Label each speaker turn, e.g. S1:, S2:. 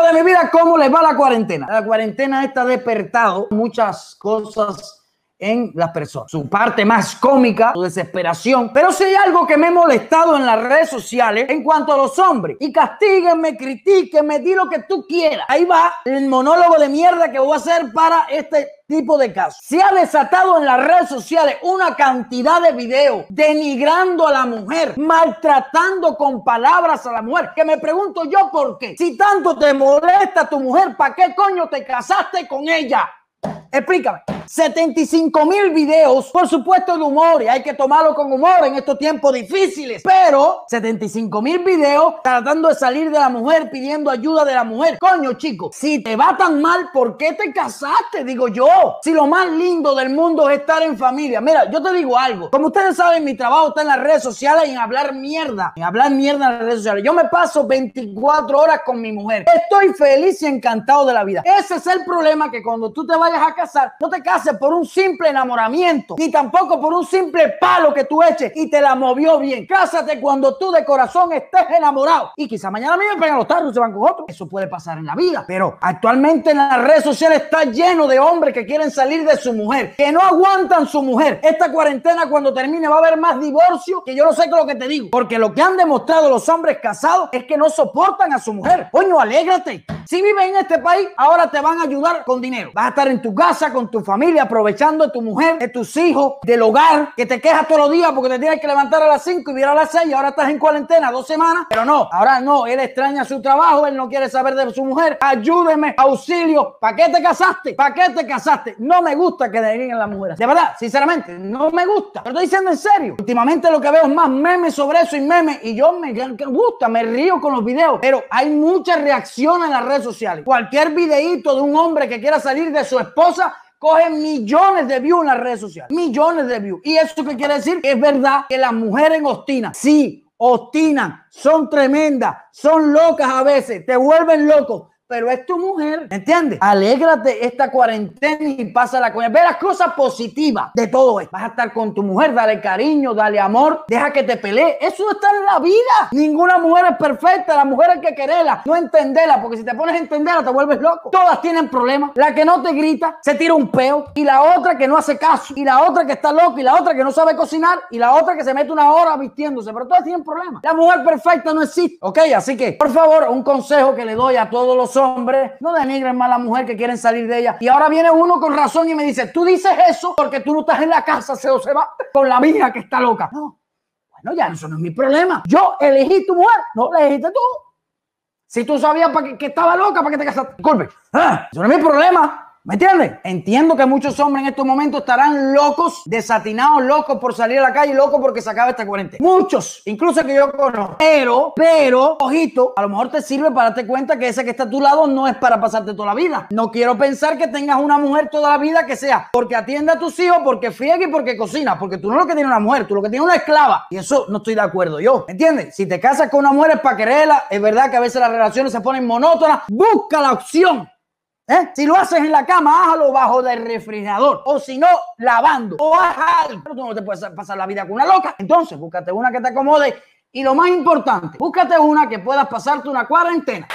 S1: De mi vida, ¿cómo les va la cuarentena? La cuarentena está despertado muchas cosas en las personas. Su parte más cómica, su desesperación. Pero si hay algo que me he molestado en las redes sociales en cuanto a los hombres. Y castíguenme, critíquenme, di lo que tú quieras. Ahí va el monólogo de mierda que voy a hacer para este tipo de casos. Se ha desatado en las redes sociales una cantidad de videos denigrando a la mujer, maltratando con palabras a la mujer, que me pregunto yo por qué. Si tanto te molesta tu mujer, ¿para qué coño te casaste con ella? Explícame. 75 mil videos, por supuesto, de humor y hay que tomarlo con humor en estos tiempos difíciles. Pero 75 mil videos tratando de salir de la mujer, pidiendo ayuda de la mujer. Coño, chico, si te va tan mal, ¿por qué te casaste? Digo yo. Si lo más lindo del mundo es estar en familia. Mira, yo te digo algo. Como ustedes saben, mi trabajo está en las redes sociales y en hablar mierda. En hablar mierda en las redes sociales. Yo me paso 24 horas con mi mujer. Estoy feliz y encantado de la vida. Ese es el problema que cuando tú te vayas a casar, no te cases por un simple enamoramiento, ni tampoco por un simple palo que tú eches y te la movió bien. Cásate cuando tú de corazón estés enamorado. Y quizá mañana mismo pegan los tarros y se van con otro. Eso puede pasar en la vida. Pero actualmente en las redes sociales está lleno de hombres que quieren salir de su mujer, que no aguantan su mujer. Esta cuarentena cuando termine va a haber más divorcio que yo no sé qué lo que te digo. Porque lo que han demostrado los hombres casados es que no soportan a su mujer. Coño, alégrate. Si vives en este país, ahora te van a ayudar con dinero. Vas a estar en tu casa con tu familia aprovechando de tu mujer, de tus hijos, del hogar, que te quejas todos los días porque te tienes que levantar a las 5 y virar a las 6 y ahora estás en cuarentena dos semanas. Pero no, ahora no, él extraña su trabajo, él no quiere saber de su mujer. Ayúdeme, auxilio. ¿Para qué te casaste? ¿Para qué te casaste? No me gusta que denigren las mujeres. De verdad, sinceramente, no me gusta. Pero estoy diciendo en serio. Últimamente lo que veo es más memes sobre eso y memes. Y yo me gusta, me río con los videos. Pero hay mucha reacción en las redes sociales. Cualquier videíto de un hombre que quiera salir de su esposa cogen millones de views en las redes sociales. Millones de views. ¿Y eso qué quiere decir? Es verdad que las mujeres ostinan. Sí, ostinan. Son tremendas. Son locas a veces. Te vuelven loco pero es tu mujer, ¿entiendes? Alégrate esta cuarentena y pásala con ella. Ve las cosas positivas de todo esto. Vas a estar con tu mujer, dale cariño, dale amor, deja que te pelee. Eso está en la vida. Ninguna mujer es perfecta, la mujer hay que quererla, no entenderla, porque si te pones a entenderla te vuelves loco. Todas tienen problemas. La que no te grita, se tira un peo, y la otra que no hace caso, y la otra que está loca, y la otra que no sabe cocinar, y la otra que se mete una hora vistiéndose, pero todas tienen problemas. La mujer perfecta no existe, ¿ok? Así que, por favor, un consejo que le doy a todos los hombres, no denigren más a la mujer que quieren salir de ella. Y ahora viene uno con razón y me dice, tú dices eso porque tú no estás en la casa, se, se va con la mía que está loca. No, bueno, ya eso no es mi problema. Yo elegí tu mujer, no la elegiste tú. Si tú sabías que, que, estaba loca, ¿para qué te casaste? Disculpe, ah, eso no es mi problema. ¿Me entiendes? Entiendo que muchos hombres en estos momentos estarán locos, desatinados, locos por salir a la calle, locos porque se acaba esta cuarentena. Muchos, incluso que yo conozco. Pero, pero, ojito, a lo mejor te sirve para darte cuenta que ese que está a tu lado no es para pasarte toda la vida. No quiero pensar que tengas una mujer toda la vida que sea porque atiende a tus hijos, porque friega y porque cocina. Porque tú no lo que tienes una mujer, tú lo que tienes una esclava. Y eso no estoy de acuerdo yo. ¿Me entiendes? Si te casas con una mujer es para quererla. Es verdad que a veces las relaciones se ponen monótonas. Busca la opción ¿Eh? Si lo haces en la cama, hágalo bajo del refrigerador. O si no, lavando. O algo. Pero tú no te puedes pasar la vida con una loca. Entonces, búscate una que te acomode. Y lo más importante, búscate una que puedas pasarte una cuarentena.